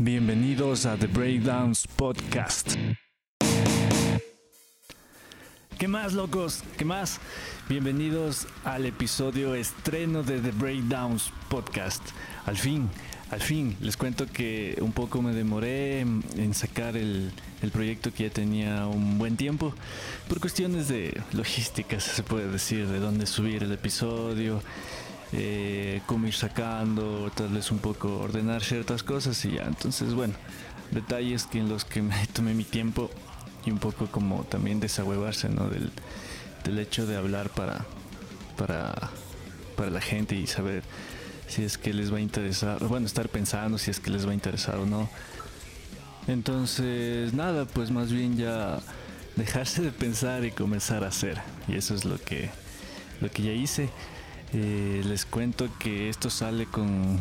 Bienvenidos a The Breakdowns Podcast. ¿Qué más, locos? ¿Qué más? Bienvenidos al episodio estreno de The Breakdowns Podcast. Al fin, al fin, les cuento que un poco me demoré en sacar el, proyecto que ya tenía un buen tiempo, por cuestiones de logística, se puede decir, de dónde subir el episodio, eh, ir sacando, tal vez un poco ordenar ciertas cosas y ya. Entonces, bueno, detalles que en los que me tomé mi tiempo y un poco como también desahuevarse ¿no? del, del hecho de hablar para, para, para la gente y saber si es que les va a interesar, bueno, estar pensando si es que les va a interesar o no. Entonces, nada, pues más bien ya dejarse de pensar y comenzar a hacer. Y eso es lo que, lo que ya hice. Eh, les cuento que esto sale con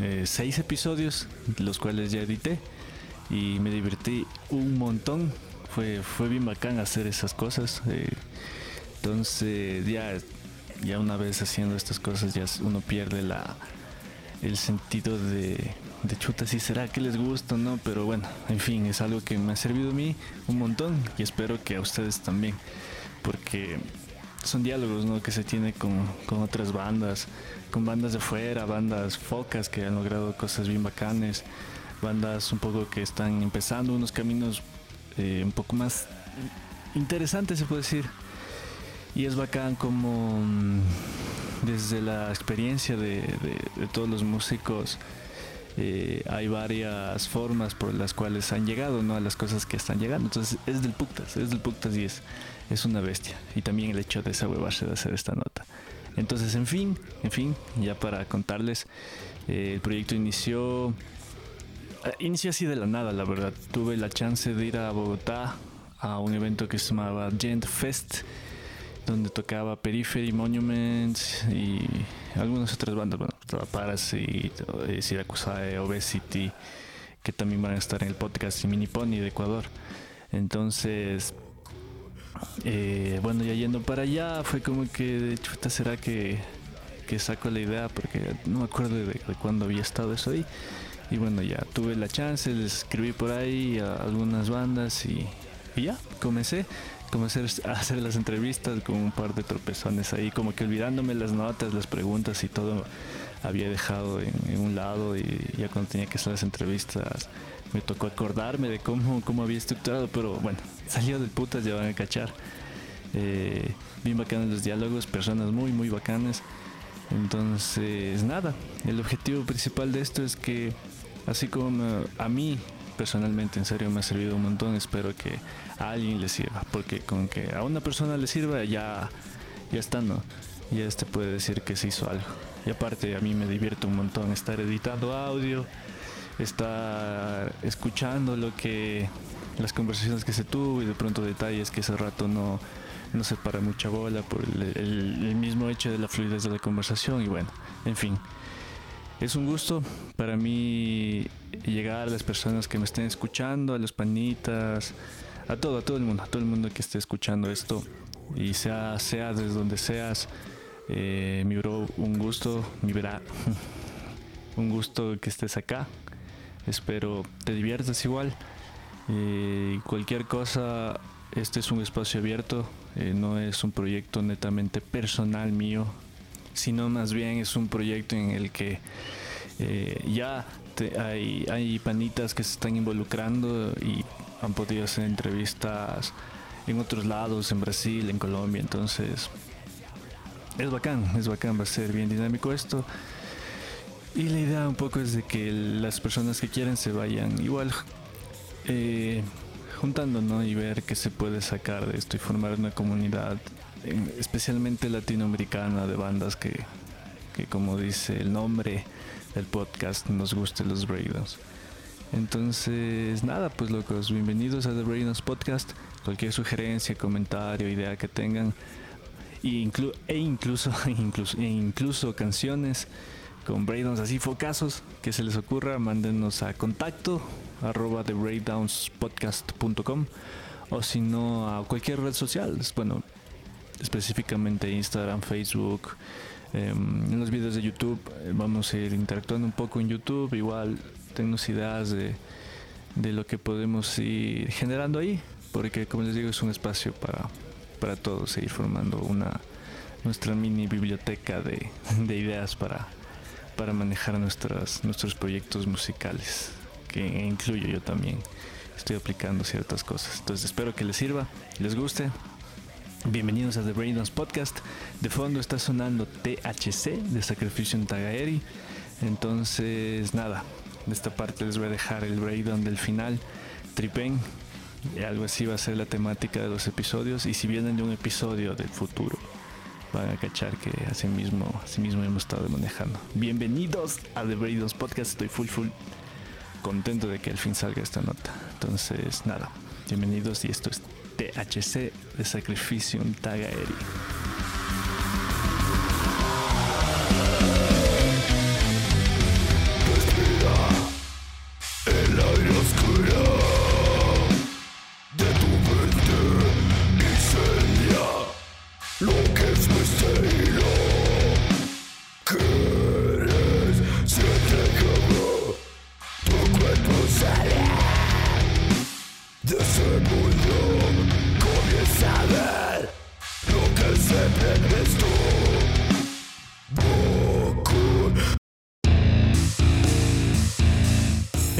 eh, seis episodios, los cuales ya edité y me divertí un montón. Fue, fue bien bacán hacer esas cosas. Eh, entonces ya, ya una vez haciendo estas cosas ya uno pierde la, el sentido de, de chuta si será que les gusta o no, pero bueno, en fin, es algo que me ha servido a mí un montón y espero que a ustedes también, porque son diálogos ¿no? que se tiene con, con, otras bandas, con bandas de fuera, bandas focas que han logrado cosas bien bacanes, bandas un poco que están empezando unos caminos eh, un poco más interesantes se puede decir. Y es bacán como mm, desde la experiencia de, de, todos los músicos eh, hay varias formas por las cuales han llegado ¿no? a las cosas que están llegando. Entonces es del Puctas, es del Puctas y es es una bestia. Y también el hecho de desahuevarse de hacer esta nota. Entonces, en fin, en fin, ya para contarles, eh, el proyecto inició, eh, inició así de la nada, la verdad. Tuve la chance de ir a Bogotá a un evento que se llamaba Gent Fest, donde tocaba Periphery, Monuments y algunas otras bandas, bueno, Parasite, eh, Siracusae, Obesity, que también van a estar en el podcast y Mini Pony de Ecuador. Entonces, eh, bueno, ya yendo para allá, fue como que, de chuta, ¿será que, que saco la idea? Porque no me acuerdo de, de cuándo había estado eso ahí. Y bueno, ya tuve la chance, les escribí por ahí a algunas bandas y, ya, comencé. Comencé a hacer las entrevistas con un par de tropezones ahí, como que olvidándome las notas, las preguntas y todo había dejado en, en un lado y ya cuando tenía que hacer las entrevistas me tocó acordarme de cómo, cómo había estructurado, pero bueno, salió de putas, ya van a cachar. Eh, bien bacanos los diálogos, personas muy, muy bacanas. Entonces, nada, el objetivo principal de esto es que, así como a mí personalmente, en serio, me ha servido un montón, espero que a alguien le sirva, porque con que a una persona le sirva, ya, ya está, ¿no? Ya este puede decir que se hizo algo. Y aparte, a mí me divierte un montón estar editando audio, estar escuchando lo que las conversaciones que se tuvo y de pronto detalles que ese rato no, no se para mucha bola por el, mismo hecho de la fluidez de la conversación y bueno, en fin. Es un gusto para mí llegar a las personas que me estén escuchando, a los panitas, a todo, a todo el mundo, a todo el mundo que esté escuchando esto y sea, sea desde donde seas, eh, mi bro, un gusto, mi verá, un gusto que estés acá. Espero te diviertas igual. Eh, cualquier cosa, este es un espacio abierto, eh, no es un proyecto netamente personal mío, sino más bien es un proyecto en el que eh, ya hay, hay panitas que se están involucrando y han podido hacer entrevistas en otros lados, en Brasil, en Colombia, entonces es bacán, es bacán, va a ser bien dinámico esto. Y la idea un poco es de que las personas que quieren se vayan igual eh, juntando, ¿no? Y ver qué se puede sacar de esto y formar una comunidad, especialmente latinoamericana, de bandas que, que como dice el nombre del podcast, nos gusten los breakdowns. Entonces, nada, pues locos, bienvenidos a The Breakdowns Podcast. Cualquier sugerencia, comentario, idea que tengan, e, inclu e incluso, incluso, e incluso canciones con breakdowns así focazos que se les ocurra, mándenos a contacto arroba de breakdownspodcast.com o si no a cualquier red social, bueno, específicamente Instagram, Facebook, em, en los videos de YouTube, eh, vamos a ir interactuando un poco en YouTube, igual tennos ideas de, de lo que podemos ir generando ahí, porque como les digo es un espacio para, para todos seguir formando una nuestra mini biblioteca de, de ideas para, para manejar nuestras, nuestros proyectos musicales, que incluyo yo también. Estoy aplicando ciertas cosas. Entonces espero que les sirva, les guste. Bienvenidos a The Braindance Podcast. De fondo está sonando THC de Sacrificio en Tagaeri. Entonces, nada, de esta parte les voy a dejar el breakdown del final. Tripen, algo así va a ser la temática de los episodios. Y si vienen de un episodio del futuro, van a cachar que así mismo, así mismo hemos estado manejando. Bienvenidos a The Braidons Podcast. Estoy full, full contento de que al fin salga esta nota. Entonces, nada, bienvenidos y esto es THC de Sacrificio Tagaeri.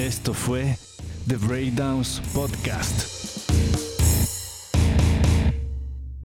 Esto fue The Breakdowns Podcast.